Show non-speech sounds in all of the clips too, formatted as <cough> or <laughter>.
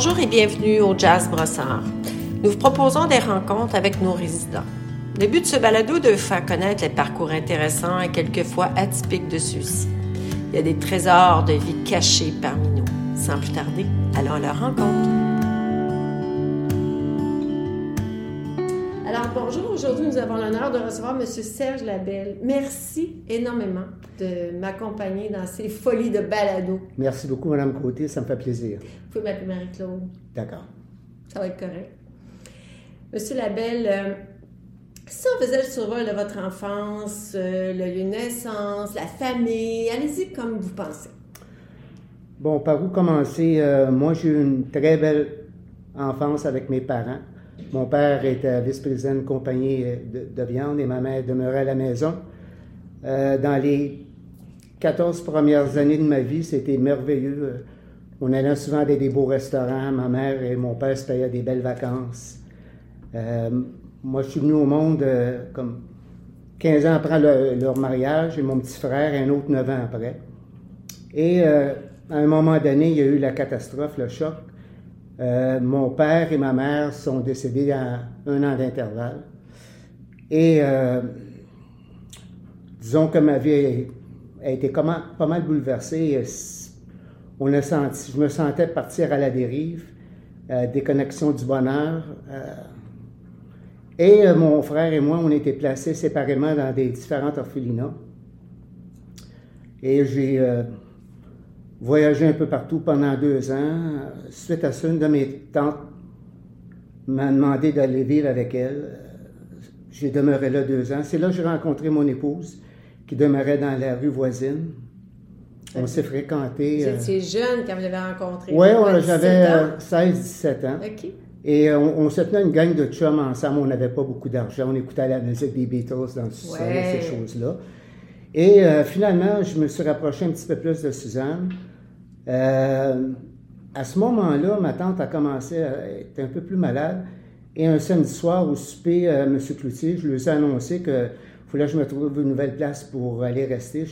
Bonjour et bienvenue au Jazz Brossard. Nous vous proposons des rencontres avec nos résidents. Le but de ce balado est de faire connaître les parcours intéressants et quelquefois atypiques de ceux-ci. Il y a des trésors de vie cachés parmi nous. Sans plus tarder, allons à leur rencontre. Alors bonjour, aujourd'hui nous avons l'honneur de recevoir M. Serge Labelle. Merci énormément de m'accompagner dans ces folies de balado. Merci beaucoup, Mme Côté, ça me fait plaisir. Vous pouvez m'appeler Marie-Claude. D'accord. Ça va être correct. Monsieur Labelle, euh, si on faisait le survol de votre enfance, euh, le lieu de naissance, la famille, allez-y comme vous pensez. Bon, par où commencer? Euh, moi, j'ai eu une très belle enfance avec mes parents. Mon père était vice-président d'une compagnie de, de, viande et ma mère demeurait à la maison. Euh, dans les 14 premières années de ma vie, c'était merveilleux. On allait souvent à des, beaux restaurants. Ma mère et mon père se payaient des belles vacances. Euh, moi, je suis venu au monde euh, comme 15 ans après leur mariage et mon petit frère un autre 9 ans après. Et à un moment donné, il y a eu la catastrophe, le choc. Euh, mon père et ma mère sont décédés à un an d'intervalle. Et euh, disons que ma vie a été comment, pas mal bouleversée. On a senti, je me sentais partir à la dérive, euh, déconnexion du bonheur. Et euh, mon frère et moi, on était placés séparément dans des différentes orphelinats. Et j'ai voyagé un peu partout pendant deux ans. Suite à ça, une de mes tantes m'a demandé d'aller vivre avec elle. J'ai demeuré là deux ans. C'est là que j'ai rencontré mon épouse, qui demeurait dans la rue voisine. On s'est fréquenté. Vous étiez jeune quand vous l'avez rencontré? Oui, ouais, j'avais 16-17 ans. OK. Et euh, on, on, se tenait une gang de chums ensemble. On n'avait pas beaucoup d'argent. On écoutait la musique des Beatles dans le sous-sol, Ouais. ces choses-là. Et euh, finalement, je me suis rapproché un petit peu plus de Suzanne. Euh, à ce moment-là, ma tante a commencé à être un peu plus malade. Et un samedi soir, au souper, euh, M. Cloutier, je lui ai annoncé que fallait que je me trouve une nouvelle place pour aller rester.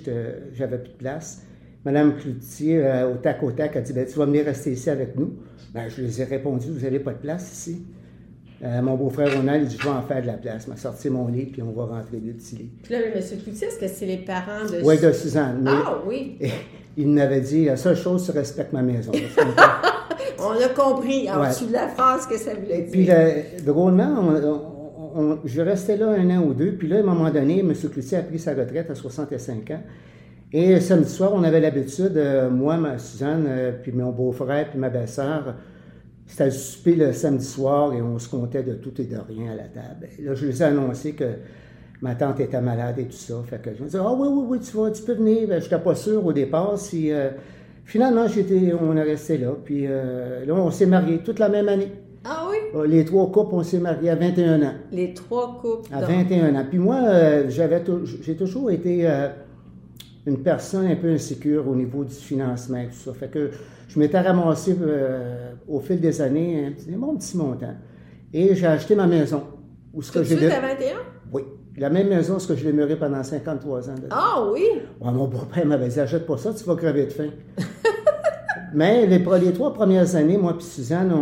J'avais plus de place. Madame Cloutier, au tac au tac, a dit ben, Tu vas venir rester ici avec nous. Ben, je lui ai répondu Vous n'avez pas de place ici. Euh, mon beau-frère Ronald, il dit Je vais en faire de la place. Il m'a sorti mon lit, puis on va rentrer le petit lit. Puis là, M. Cloutier, est-ce que c'est les parents de... Oui, de Suzanne. Ah oui! il m'avait dit La seule chose, tu respectes ma maison. <laughs> On a compris en Ouais. dessous de la phrase que ça voulait dire. puis, là, drôlement, on- on- on- je restais là un an ou deux. Puis là, à un moment donné, M. Cloutier a pris sa retraite à 65 ans. Et samedi soir, on avait l'habitude, euh, moi, ma Suzanne, euh, puis mon beau-frère, puis ma belle-sœur, c'était le souper le samedi soir et on se comptait de tout et de rien à la table. Et là, je lui ai annoncé que ma tante était malade et tout ça. Fait que je me disais, ah oui, oui, oui, tu, vas, tu peux venir. Ben, je n'étais pas sûr au départ si. euh, finalement, j'étais, on est resté là. Puis euh, là, on s'est mariés toute la même année. Ah oui? Euh, Les trois couples, on s'est mariés à 21 ans. Les trois couples. À donc. 21 ans. Puis moi, euh, j'avais j'ai toujours été une personne un peu insécure au niveau du financement et tout ça. Fait que je m'étais ramassé euh, au fil des années un petit, un bon petit montant. Et j'ai acheté ma maison. Où ce que j'ai de- à 21? Oui. La même maison, ce que je l'ai demeuré pendant 53 ans. dedans. Ah oui! Ouais, mon beau-père m'avait dit, achète pas ça, tu vas crever de faim. <laughs> Mais les, trois premières années, moi et Suzanne,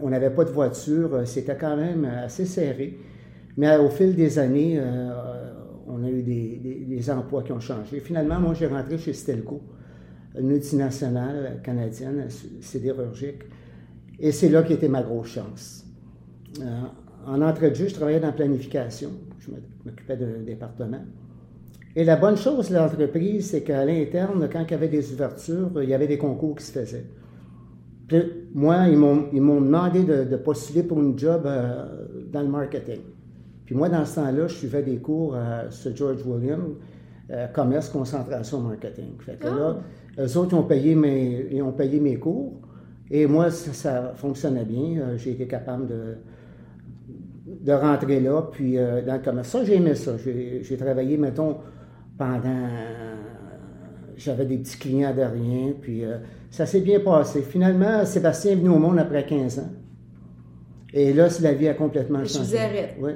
on n'avait pas de voiture. euh, C'était quand même assez serré. Mais euh, au fil des années, euh, on a eu des, emplois qui ont changé. Finalement, moi, j'ai rentré chez Stelco, une multinationale canadienne sidérurgique. Et c'est là qu'était ma grosse chance. Euh, en entrée de jeu, je travaillais dans la planification. Je m'occupais d'un département. Et la bonne chose de l'entreprise, c'est qu'à l'interne, quand il y avait des ouvertures, il y avait des concours qui se faisaient. Puis moi, ils m'ont, demandé de, de postuler pour une job euh, dans le marketing. Puis moi, dans ce temps-là, je suivais des cours à Sir George William, euh, commerce, concentration, marketing. Fait que là, eux autres, ils ont payé mes, ils ont payé mes cours. Et moi, ça, ça fonctionnait bien. Euh, J'ai été capable de, de rentrer là, puis euh, dans le commerce. Ça, j'ai aimé ça. J'ai travaillé, mettons, pendant... J'avais des petits clients de rien, puis euh, ça s'est bien passé. Finalement, Sébastien est venu au monde après 15 ans. Et là, la vie a complètement Je changé. vous arrête. Oui.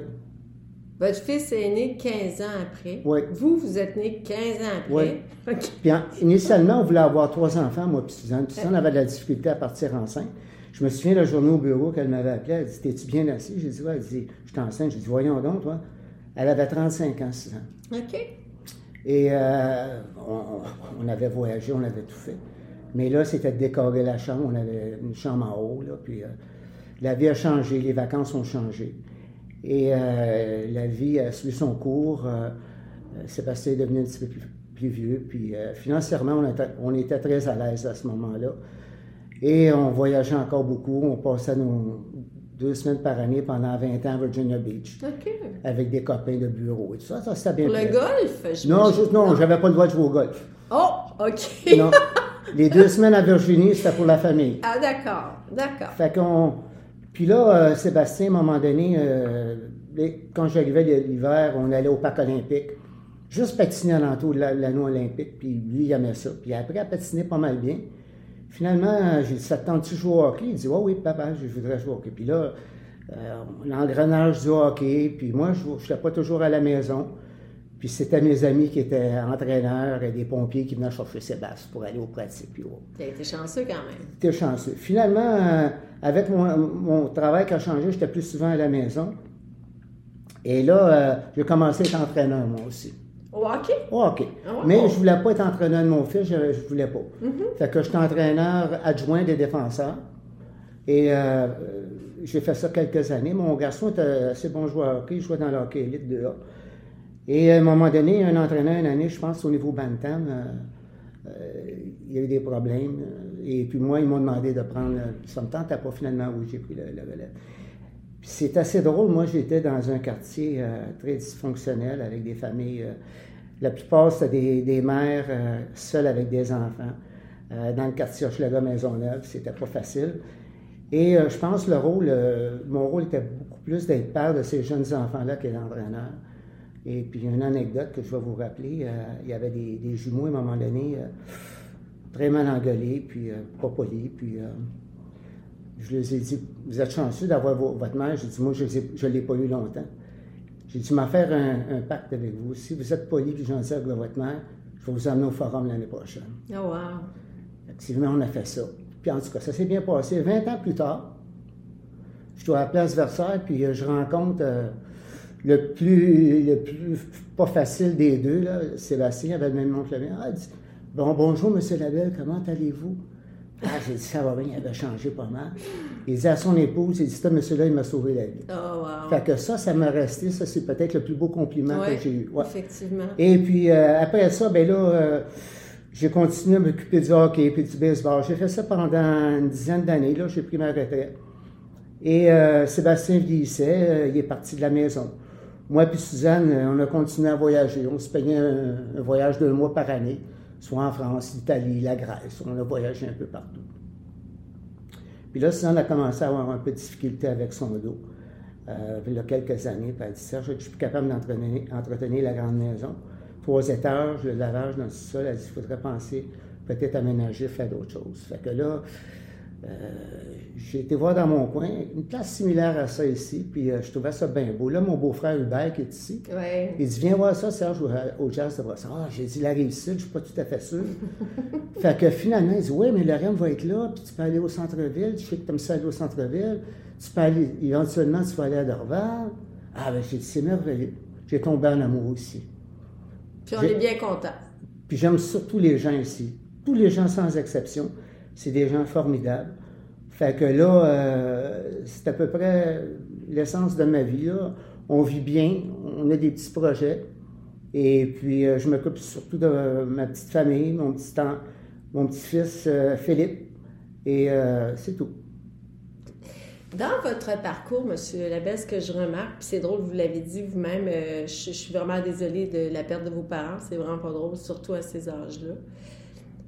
Votre fils est né 15 ans après. Oui. Vous, vous êtes né 15 ans après. Oui. Puis en- initialement, on voulait avoir trois enfants, moi puis Suzanne. Puis Suzanne avait de la difficulté à partir enceinte. Je me souviens la journée au bureau qu'elle m'avait appelé, elle dit T'es-tu bien assis? J'ai dit Ouais, elle dit Je suis enceinte. J'ai dit Voyons donc, toi. Elle avait 35 ans, 6 ans. OK. Et euh, on, on, avait voyagé, on avait tout fait. Mais là, c'était de décorer la chambre. On avait une chambre en haut, là, puis euh, la vie a changé, les vacances ont changé. Et euh, la vie a suivi son cours. Euh, Sébastien est devenu un petit peu plus, plus vieux. Puis euh, financièrement, on était, on était, très à l'aise à ce moment-là. Et on voyageait encore beaucoup. On passait nos deux semaines par année pendant 20 ans à Virginia Beach. OK. Avec des copains de bureau et tout ça. Ça, c'était bien Pour le golf? Non, juste, non, j'avais pas le droit de jouer au golf. Oh, OK. Non. Les deux semaines à Virginie, c'était pour la famille. Ah, d'accord, d'accord. Fait qu'on. Puis là, euh, Sébastien, à un moment donné, euh, quand j'arrivais l'hiver, on allait au parc olympique, juste patiner alentour de la- l'anneau olympique, puis lui, il aimait ça. Puis après, à patiner pas mal bien. Finalement, j'ai dit, ça te tente-tu jouer au hockey? Il dit, oui, oui, papa, je voudrais jouer au hockey. Puis là, euh, l'engrenage du hockey, puis moi, je n'étais pas toujours à la maison. Puis c'était mes amis qui étaient entraîneurs et des pompiers qui venaient chercher Sébastien pour aller aux pratiques. Puis, T'as été chanceux quand même. J'étais chanceux. Finalement, euh, avec mon, mon travail qui a changé, j'étais plus souvent à la maison. Et là, euh, j'ai commencé à être entraîneur, moi aussi. Au hockey? Oh, OK. Ah, Mais bon. je voulais pas être entraîneur de mon fils, je, je voulais pas. Mm-hmm. Fait que j'étais entraîneur adjoint des défenseurs. Et euh, j'ai fait ça quelques années. Mon garçon était assez bon joueur de hockey, il jouait dans le hockey élite 2A. Et à un moment donné, un entraîneur, une année, je pense, au niveau Bantam, euh, euh, il y a eu des problèmes. Et puis moi, ils m'ont demandé de prendre. Ça me tentait pas finalement, oui, j'ai pris le, le c'est assez drôle. Moi, j'étais dans un quartier euh, très dysfonctionnel avec des familles. euh, la plupart, c'était des, des mères euh, seules avec des enfants. Euh, dans le quartier Hochelaga Maisonneuve, c'était pas facile. Et euh, je pense le rôle, euh, mon rôle était beaucoup plus d'être père de ces jeunes enfants-là que d'entraîneur. Et puis une anecdote que je vais vous rappeler, euh, il y avait des, des jumeaux à un moment donné, euh, très mal engueulés, puis euh, pas polis, puis je les ai dit, vous êtes chanceux d'avoir vo- votre mère. J'ai dit, moi, je ne l'ai pas eu longtemps. J'ai dit, m'en faire un, un pacte avec vous. Si vous êtes poli puis gentil avec votre mère, je vais vous emmener au forum l'année prochaine. Oh, wow. Effectivement, on a fait ça. Puis en tout cas, ça s'est bien passé. 20 ans plus tard, je suis à la place Versailles, puis je rencontre euh, le plus le plus pas facile des deux, là, Sébastien, avait le même nom que le mien. Ah, dit, bon, bonjour, monsieur Labelle, comment allez-vous? Ah, j'ai dit, ça va bien, il avait changé pas mal. Il dit à son épouse, il dit, ce monsieur-là, il m'a sauvé la vie. Oh, wow. Fait que ça, ça m'a resté, ça, c'est peut-être le plus beau compliment Ouais, que j'ai eu. Ouais. Effectivement. Et puis euh, après ça, ben là, euh, j'ai continué à m'occuper du hockey puis du baseball. J'ai fait ça pendant une dizaine d'années. Là, j'ai pris ma retraite. Et euh, Sébastien vieillissait, euh, il est parti de la maison. Moi puis Suzanne, euh, on a continué à voyager. On se payait un, voyage d'un mois par année, soit en France, l'Italie, la Grèce. On a voyagé un peu partout. Puis là, Suzanne a commencé à avoir un peu de difficulté avec son dos. Euh, il y a quelques années, puis elle dit Serge, je suis plus capable d'entretenir entretenir la grande maison. Trois étages, le lavage dans le sol, elle dit il faudrait penser peut-être aménager, faire d'autres choses. Fait que là, j'ai été voir dans mon coin une place similaire à ça ici, puis euh, je trouvais ça bien beau. Là, mon beau-frère Hubert qui est ici, Ouais. il dit Viens voir ça, Serge, au, au jazz de Brossard. Ah, j'ai dit La sud, je suis pas tout à fait sûr. <laughs> fait que finalement, il dit Oui, mais le REM va être là, puis tu peux aller au centre-ville. Je sais que tu aimes ça aller au centre-ville. Tu peux aller, éventuellement, tu vas aller à Dorval. Ah, ben, j'ai dit C'est merveilleux. J'ai tombé en amour aussi. Puis on est bien content. Puis j'aime surtout les gens ici. Tous les gens sans exception. C'est des gens formidables. Fait que là, euh, c'est à peu près l'essence de ma vie. Là. On vit bien, on a des petits projets. Et puis, euh, je m'occupe surtout de ma petite famille, mon petit, en- mon petit-fils Philippe. Et euh, c'est tout. Dans votre parcours, M. Labelle, ce que je remarque, puis c'est drôle, vous l'avez dit vous-même, euh, je, je suis vraiment désolée de la perte de vos parents. C'est vraiment pas drôle, surtout à ces âges-là.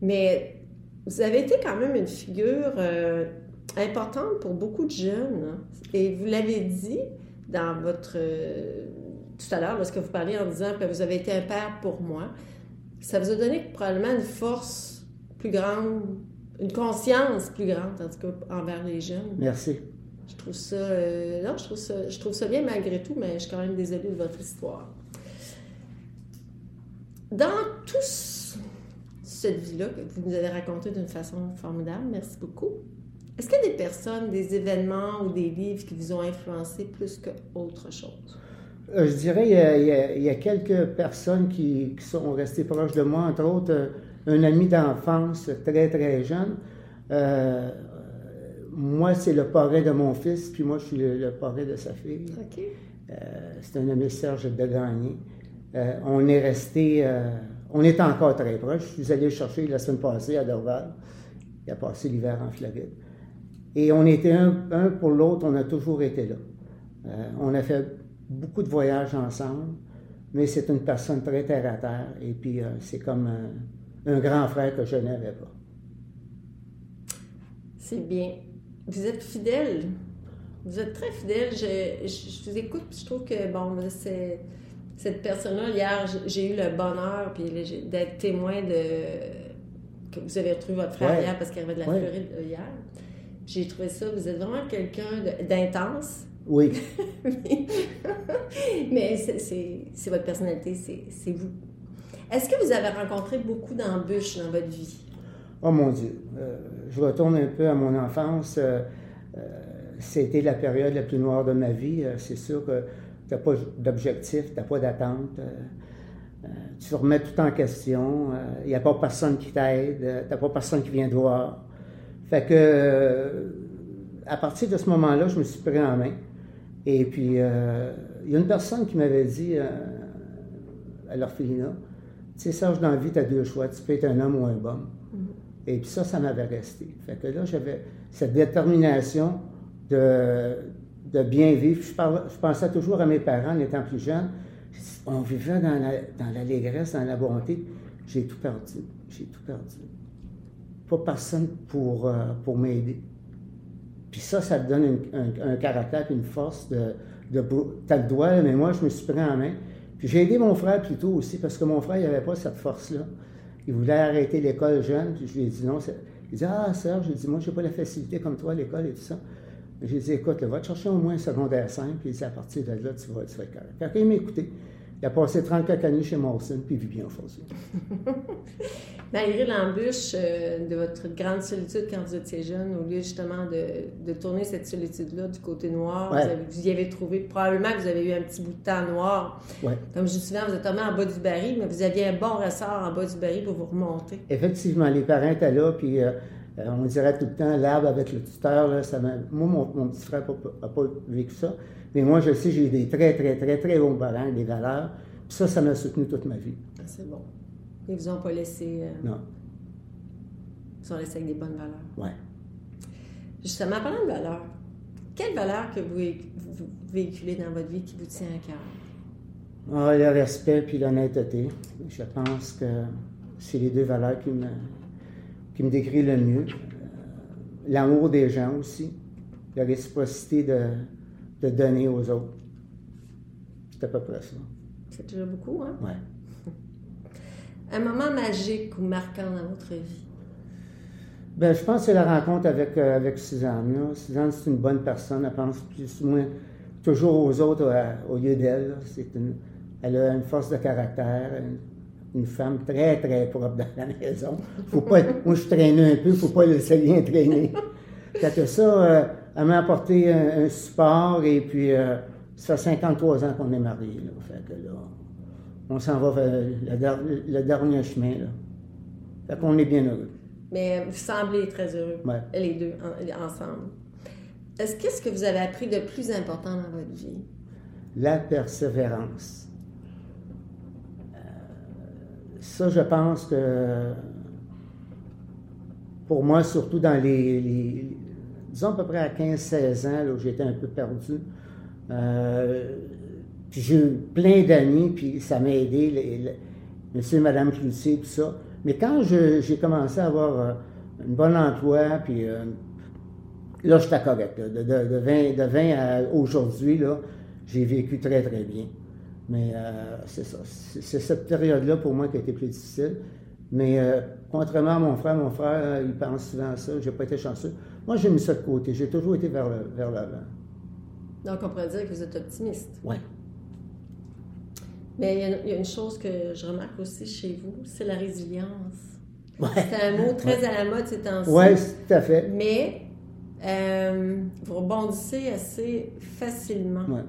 Mais vous avez été quand même une figure euh, importante pour beaucoup de jeunes. Et vous l'avez dit dans votre. euh, tout à l'heure, lorsque vous parliez en disant que vous avez été un père pour moi, ça vous a donné probablement une force plus grande, une conscience plus grande, en tout cas, envers les jeunes. Merci. Je trouve ça, euh, non, je trouve ça, je trouve ça bien malgré tout, mais je suis quand même désolée de votre histoire. Dans toute cette vie-là que vous nous avez racontée d'une façon formidable, merci beaucoup. Est-ce qu'il y a des personnes, des événements ou des livres qui vous ont influencé plus qu'autre chose? Euh, je dirais il y, a, quelques personnes qui, sont restées proches de moi, entre autres euh, un ami d'enfance très très jeune. Euh, moi, c'est le parrain de mon fils, puis moi, je suis le, parrain de sa fille. c'est un ami Serge de Gagné. on est resté, on est encore très proches. Je suis allé le chercher la semaine passée à Dorval. Il a passé l'hiver en Floride. Et on était un, pour l'autre, on a toujours été là. on a fait beaucoup de voyages ensemble, mais c'est une personne très terre à terre. Et puis, euh, c'est comme un, grand frère que je n'avais pas. C'est bien. Vous êtes fidèle. Vous êtes très fidèle. Je, vous écoute, je trouve que, bon, c'est cette personne-là, hier, j'ai eu le bonheur d'être témoin de que vous avez retrouvé votre frère hier parce qu'il avait de la Floride euh, hier. J'ai trouvé ça, vous êtes vraiment quelqu'un d'intense, oui. <laughs> Mais c'est votre personnalité, c'est vous. Est-ce que vous avez rencontré beaucoup d'embûches dans votre vie? Oh mon Dieu. Euh, je retourne un peu à mon enfance. Euh, euh, c'était la période la plus noire de ma vie. c'est sûr que tu n'as pas d'objectif, tu n'as pas d'attente. tu remets tout en question. Il n'y a pas personne qui t'aide. tu n'as pas personne qui vient te voir. Fait que, à partir de ce moment-là, je me suis pris en main. Et puis, euh, il y a une personne qui m'avait dit euh, à l'orphelinat, tu sais, Serge, dans la vie, tu as deux choix, tu peux être un homme ou un bon. Mm-hmm. Et puis ça, ça m'avait resté. Fait que là, j'avais cette détermination de, de bien vivre. Je, pensais toujours à mes parents en étant plus jeune. On vivait dans, dans l'allégresse, dans la bonté. J'ai tout perdu. J'ai tout perdu. Pas personne pour, euh, pour m'aider. Puis ça, ça te donne un, caractère et une force de, de T'as le doigt, mais moi, je me suis pris en main. Puis j'ai aidé mon frère plutôt aussi, parce que mon frère, il n'avait pas cette force-là. Il voulait arrêter l'école jeune, puis je lui ai dit non. Il dit Ah, Serge, j'ai dit, moi, je n'ai pas la facilité comme toi à l'école et tout ça. J'ai dit Écoute, va te chercher au moins un secondaire 5, puis À partir de là, tu vas, tu vas être correct. Quand il m'a écouté, il a passé 34 années chez Morrison, puis il vit bien au fond. <laughs> Malgré l'embûche euh, de votre grande solitude quand vous étiez jeune, au lieu justement de, de tourner cette solitude-là du côté noir, vous, y avez trouvé, probablement que vous avez eu un petit bout de temps noir. Comme je dis souvent, vous êtes tombé en bas du baril, mais vous aviez un bon ressort en bas du baril pour vous remonter. Effectivement, les parents étaient là, puis euh, euh, on dirait tout le temps l'arbre avec le tuteur. Là, ça moi, mon, mon, petit frère n'a pas, vécu ça. Mais moi, je sais, j'ai des très, très, très, très bons parents, des valeurs. Puis ça, ça m'a soutenu toute ma vie. Ah, c'est bon. Ils vous ont pas laissé. Euh, non. Ils vous ont laissé avec des bonnes valeurs. Oui. Justement, parlant de valeurs, quelles valeurs que vous, véhiculez dans votre vie qui vous tient à cœur? Ah, le respect puis l'honnêteté. Je pense que c'est les deux valeurs qui me, qui me décrivent le mieux. L'amour des gens aussi. La réciprocité de, de donner aux autres. C'est à peu près ça. C'est déjà beaucoup, hein? Oui. Un moment magique ou marquant dans votre vie? Ben, je pense que c'est la rencontre avec, euh, avec Suzanne. Suzanne, c'est une bonne personne. Elle pense plus ou moins toujours aux autres euh, au lieu d'elle. elle a une force de caractère, une, femme très, très propre dans la maison. Faut pas, moi, je traîne un peu, il ne faut pas laisser rien traîner. Ça, euh, elle m'a apporté un, support et puis ça fait 53 ans qu'on est mariés. Là, fait que là, on s'en va vers le, dernier chemin. Là. Fait qu'on est bien heureux. Mais vous semblez très heureux, les deux ensemble. Est-ce qu'est-ce que vous avez appris de plus important dans votre vie? La persévérance. Euh, ça, je pense que pour moi, surtout dans les, disons à peu près à 15-16 ans, où j'étais un peu perdu, euh, puis j'ai eu plein d'amis, puis ça m'a aidé, les, monsieur et madame Cloutier, tout ça. Mais quand j'ai commencé à avoir euh, un bon emploi, puis euh, là, j'étais correct. De, de, 20, de 20 à aujourd'hui, là, j'ai vécu très, très bien. Mais euh, c'est ça. C'est cette période-là pour moi qui a été plus difficile. Mais contrairement à mon frère, mon frère, il pense souvent à ça. J'ai pas été chanceux. Moi, j'ai mis ça de côté. J'ai toujours été vers l'avant. Donc, on pourrait dire que vous êtes optimiste. Oui. Mais il y, a une chose que je remarque aussi chez vous, c'est la résilience. C'est un mot très à la mode ces temps-ci. Oui, tout à fait. Mais Euh, vous rebondissez assez facilement. Ouais.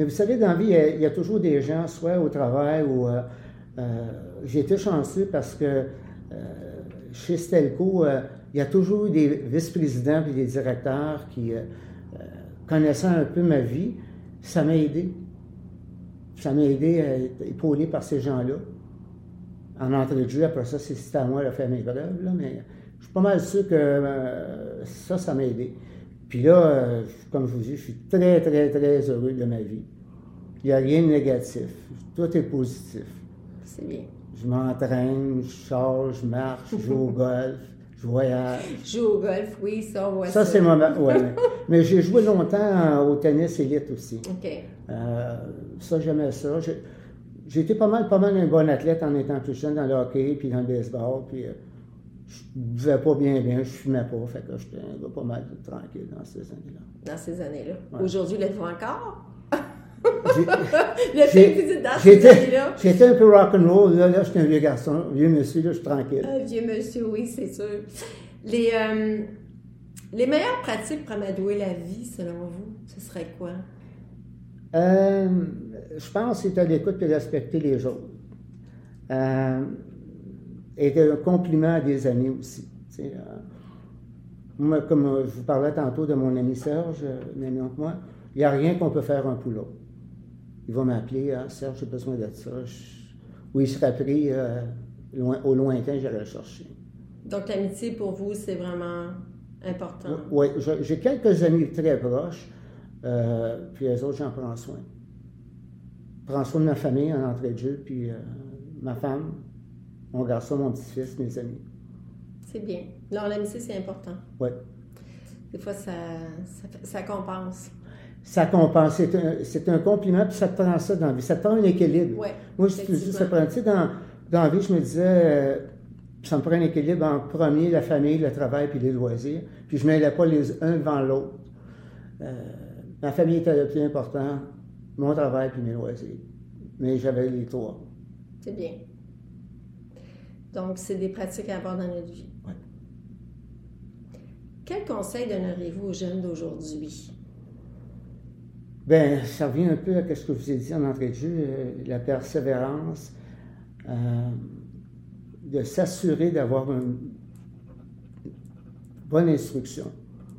Mais vous savez, dans la vie, il y, a, toujours des gens, soit au travail ou. euh, euh, J'ai été chanceux parce que euh, chez Stelco, euh, il y a toujours eu des vice-présidents et des directeurs qui, connaissant un peu ma vie, ça m'a aidé. Ça m'a aidé à être épaulé par ces gens-là. En entrée de jeu, après ça, c'est à moi de faire mes preuves, mais je suis pas mal sûr que ça, ça m'a aidé. Puis là, euh, comme je vous dis, je suis très, très, très heureux de ma vie. Il n'y a rien de négatif. Tout est positif. C'est bien. Je m'entraîne, je sors, je marche, je joue au <laughs> golf, je voyage. Joue au golf, oui, ça, on voit Ça, ça. c'est mon... <laughs> Ouais. Mais j'ai joué longtemps au tennis élite aussi. OK. Euh, ça, j'aimais ça. J'ai- J'ai été pas mal, pas mal un bon athlète en étant plus jeune dans le hockey puis dans le baseball. Puis euh, je buvais pas bien, bien, je fumais pas. Fait que j'étais un gars pas mal tranquille dans ces années-là. Dans ces années-là. Ouais. Aujourd'hui, l'êtes-vous encore? <laughs> J'étais années-là. j'étais un peu rock'n'roll. Là, là j'étais un vieux garçon, un vieux monsieur, là, je suis tranquille. Un vieux monsieur, oui, c'est sûr. Les, euh, les meilleures pratiques pour amadouer la vie, selon vous, ce serait quoi? Euh, je pense que c'est à l'écoute et respecter les autres. Euh, et un compliment à des amis aussi. euh, moi, comme je vous parlais tantôt de mon ami Serge, un ami entre moi, il n'y a rien qu'on peut faire un pour l'autre. Il va m'appeler, ah, Serge, j'ai besoin de ça. Ou il serait pris euh, loin, au lointain, j'irai le chercher. Donc, l'amitié pour vous, c'est vraiment important. Oui, j'ai quelques amis très proches, euh, puis les autres, j'en prends soin. Je prends soin de ma famille en entrée de jeu, puis ma femme, mon garçon, mon petit-fils, mes amis. C'est bien. Alors, l'amitié, c'est important. Oui. Des fois, ça, ça, fait- ça compense. Ça compense, c'est un, compliment, puis ça te prend ça dans la vie. Ça te prend un équilibre. Oui. Moi, je te dis, ça prend, tu sais, dans, dans la vie, je me disais, euh, ça me prend un équilibre entre premier, la famille, le travail, puis les loisirs. Puis je ne mêlais pas les uns devant l'autre. Euh, ma famille était le plus important, mon travail, puis mes loisirs. Mais j'avais les trois. C'est bien. Donc, c'est des pratiques à avoir dans notre vie. Ouais. Quel conseil donneriez-vous aux jeunes d'aujourd'hui? Ben, ça revient un peu à ce que je vous ai dit en entrée de jeu, euh, la persévérance, euh, de s'assurer d'avoir une bonne instruction,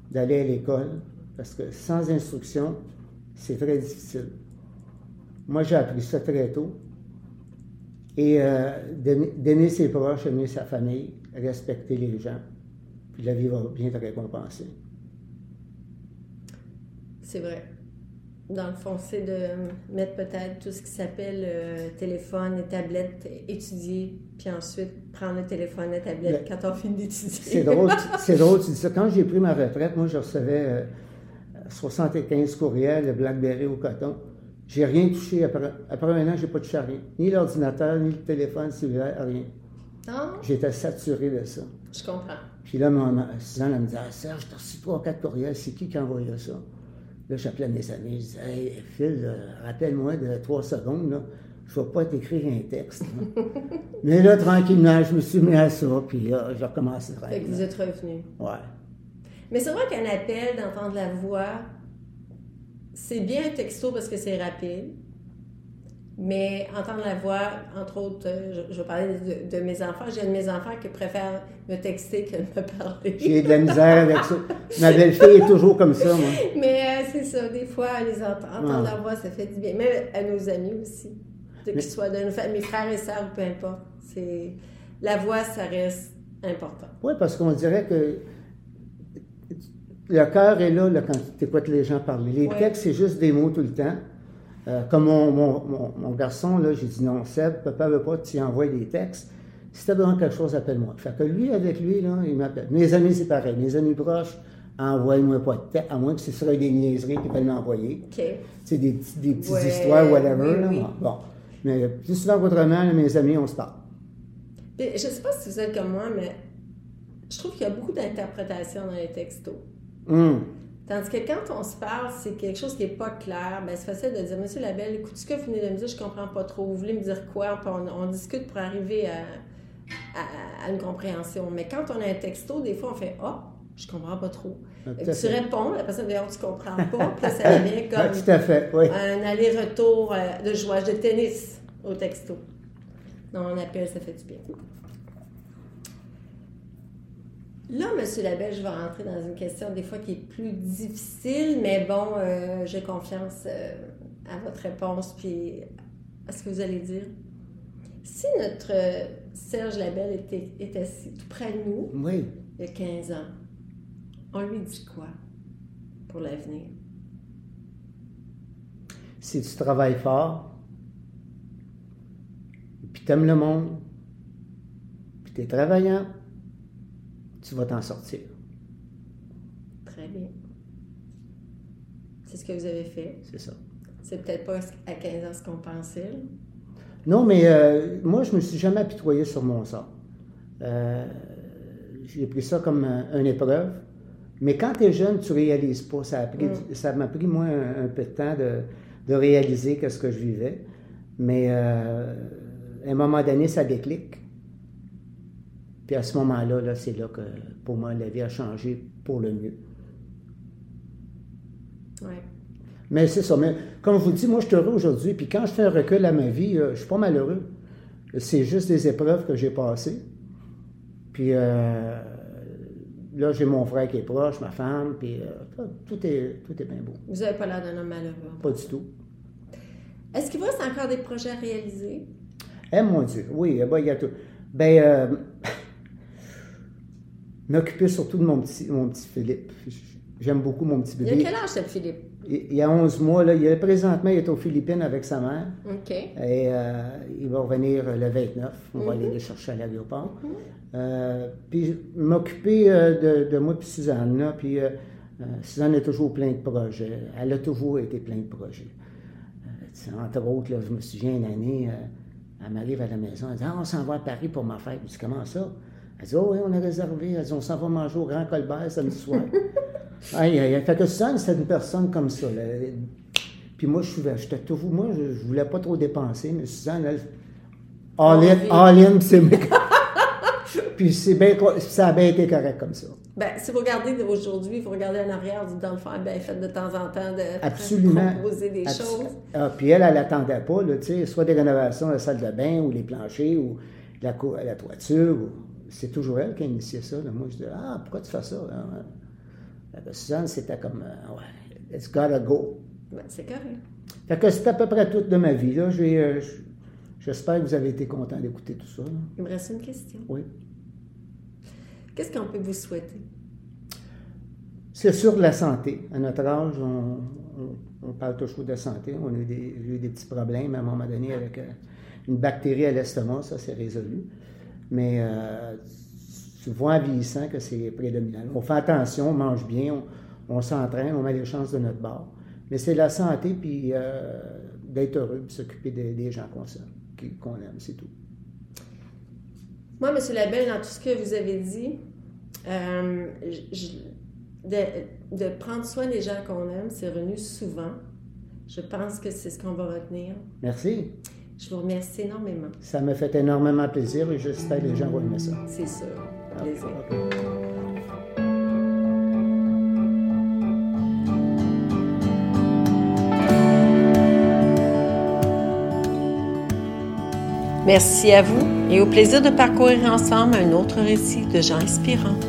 d'aller à l'école, parce que sans instruction, c'est très difficile. Moi, j'ai appris ça très tôt. Et euh, d'aimer ses proches, aimer sa famille, respecter les gens, puis la vie va bien te récompenser. C'est vrai. Dans le fond, c'est de mettre peut-être tout ce qui s'appelle euh, téléphone et tablette, étudier, puis ensuite prendre le téléphone et tablette Le- quand on finit d'étudier. C'est drôle, <laughs> c'est drôle, tu dis ça. Quand j'ai pris ma retraite, moi, je recevais euh, 75 courriels de BlackBerry au coton. J'ai rien touché. Après, après un an, j'ai pas touché à rien. Ni l'ordinateur, ni le téléphone cellulaire, rien. Ah, J'étais saturé de ça. je comprends. Puis là, ma, ma- Suzanne, elle me dit Ah, Serge, t'as reçu trois, quatre courriels. C'est qui qui a envoyé ça? Là, j'appelais mes amis. Je disais Hey, Phil, euh, rappelle-moi de trois secondes. Là. Je ne vais pas t'écrire un texte. là. <laughs> Mais là, tranquillement, je me suis mis à ça. Puis là, j'ai recommencé Fait que vous êtes revenu. Ouais. Mais c'est vrai qu'un appel, d'entendre la voix, c'est bien un texto parce que c'est rapide. Mais entendre la voix, entre autres, euh, je, parler de, de mes enfants. J'ai de mes enfants qui préfère me texter que de me parler. J'ai de la misère avec ça. Ma belle-fille est toujours comme ça, moi. Mais euh, c'est ça, des fois, les ent- entendre leur voix, ça fait du bien. Même à nos amis aussi. De qu'ils soient de nos mes frères et sœurs, peu importe. La voix, ça reste important. Oui, parce qu'on dirait que le cœur est là, là, quand tu écoutes les gens parler. Les Ouais. textes, c'est juste des mots tout le temps. Euh, comme mon, mon, mon, mon garçon, là, j'ai dit non, Seb, papa veut pas que tu envoies des textes. Si tu as besoin de quelque chose, appelle-moi. Fait que lui, avec lui, là, il m'appelle. Mes amis, c'est pareil. Mes amis proches, envoie-moi pas de texte, à moins que ce soit des niaiseries qu'ils veulent m'envoyer. Sais, des, des petites Ouais, histoires, whatever. oui, là. oui. Bon. Mais plus souvent qu'autrement, mes amis, on se parle. Je sais pas si vous êtes comme moi, mais je trouve qu'il y a beaucoup d'interprétations dans les textos. Hum. Tandis que quand on se parle, c'est quelque chose qui n'est pas clair, ben c'est facile de dire Monsieur Labelle, écoute, ce que vous venez de me dire, je comprends pas trop. Vous voulez me dire quoi? Puis on, on discute pour arriver à, à- à une compréhension. Mais quand on a un texto, des fois, on fait Ah, je comprends pas trop. tu réponds, la personne d'ailleurs, tu comprends pas, puis ça devient <laughs> comme tout à fait, oui. un aller-retour euh, de jouage de tennis au texto. Non, on appelle, ça fait du bien. Là, M. Labelle, je vais rentrer dans une question des fois qui est plus difficile, mais bon, euh, j'ai confiance euh, à votre réponse puis à ce que vous allez dire. Si notre Serge Labelle était, était assis tout près de nous, oui. il y a 15 ans, on lui dit quoi pour l'avenir? Si tu travailles fort, puis tu aimes le monde, puis tu es travaillant, tu vas t'en sortir. Très bien. C'est ce que vous avez fait? C'est ça. C'est peut-être pas à 15 ans ce qu'on pensait. Non, mais euh, moi, je me suis jamais apitoyé sur mon sort. Euh, j'ai pris ça comme une épreuve. Mais quand tu es jeune, tu réalises pas. Ça, mm. ça m'a pris, moi, un, peu de temps de, réaliser ce que je vivais. Mais euh, à un moment donné, ça déclic. Puis à ce moment-là, -là, c'est là que, pour moi, la vie a changé pour le mieux. Ouais. Mais c'est ça. Mais comme je vous dis, moi, je suis heureux aujourd'hui. Puis quand je fais un recul à ma vie, euh, je suis pas malheureux. C'est juste des épreuves que j'ai passées. Puis euh, là, j'ai mon frère qui est proche, ma femme, puis euh, tout, est, tout est bien beau. Vous n'avez pas l'air d'un homme malheureux. Pas du tout. Est-ce qu'il vous reste encore des projets à réaliser? Eh mon Dieu, oui, eh ben, il y a tout. Ben, <laughs> m'occuper surtout de mon petit, mon petit Philippe. J'aime beaucoup mon petit bébé. Il a quel âge, ce Philippe? Il, y a 11 mois. Là, il est, présentement, il est aux Philippines avec sa mère. OK. Et euh, il va revenir le 29. On va aller mhm. le chercher à l'aéroport. Mhm. euh, puis m'occuper euh, de, de, moi puis Suzanne. Là, puis euh, Suzanne est toujours plein de projets. Elle a toujours été plein de projets. entre autres, là, je me souviens une année, elle m'arrive à la maison, elle dit ah, on s'en va à Paris pour ma fête. Je dis Comment ça? Elle dit, oh oui, on a réservé. Elle dit, on s'en va manger au Grand Colbert samedi soir. <laughs> aïe, aïe, Fait que Suzanne, c'était une personne comme ça. Puis moi, je j'étais toujours, moi, je, je, voulais pas trop dépenser, mais Suzanne, elle, all in, all in, c'est <laughs> Puis c'est bien, ça a bien été correct comme ça. Ben, si vous regardez aujourd'hui, vous regardez en arrière, vous dans le fond, ben, faites de temps en temps de Absolument. proposer des choses. Ah, puis elle, elle n'attendait pas, là, soit des rénovations de la salle de bain ou les planchers ou la, la toiture. Ou c'est toujours elle qui a initié ça. Moi, je dis, ah, pourquoi tu fais ça? Hein? Suzanne, c'était comme, euh, ouais, it's gotta go. Ben, c'est correct. Fait que c'est à peu près toute de ma vie. Là. Euh, j'espère que vous avez été content d'écouter tout ça. Il me reste une question. Oui. Qu'est-ce qu'on peut vous souhaiter? C'est sûr la santé. À notre âge, on, parle toujours de santé. On a eu des, des, petits problèmes à un moment donné avec euh, une bactérie à l'estomac. Ça, c'est résolu. Mais euh, tu vois en vieillissant que c'est prédominant. On fait attention, on mange bien, on, s'entraîne, on met les chances de notre bord. Mais c'est la santé, puis euh, d'être heureux, puis s'occuper des, gens qu'on aime, c'est tout. Moi, M. Labelle, dans tout ce que vous avez dit, euh, de, de, prendre soin des gens qu'on aime, c'est revenu souvent. Je pense que c'est ce qu'on va retenir. Merci. Je vous remercie énormément. Ça me fait énormément plaisir et j'espère que les gens vont aimer ça. C'est sûr. Plaisir. Merci à vous et au plaisir de parcourir ensemble un autre récit de gens inspirants.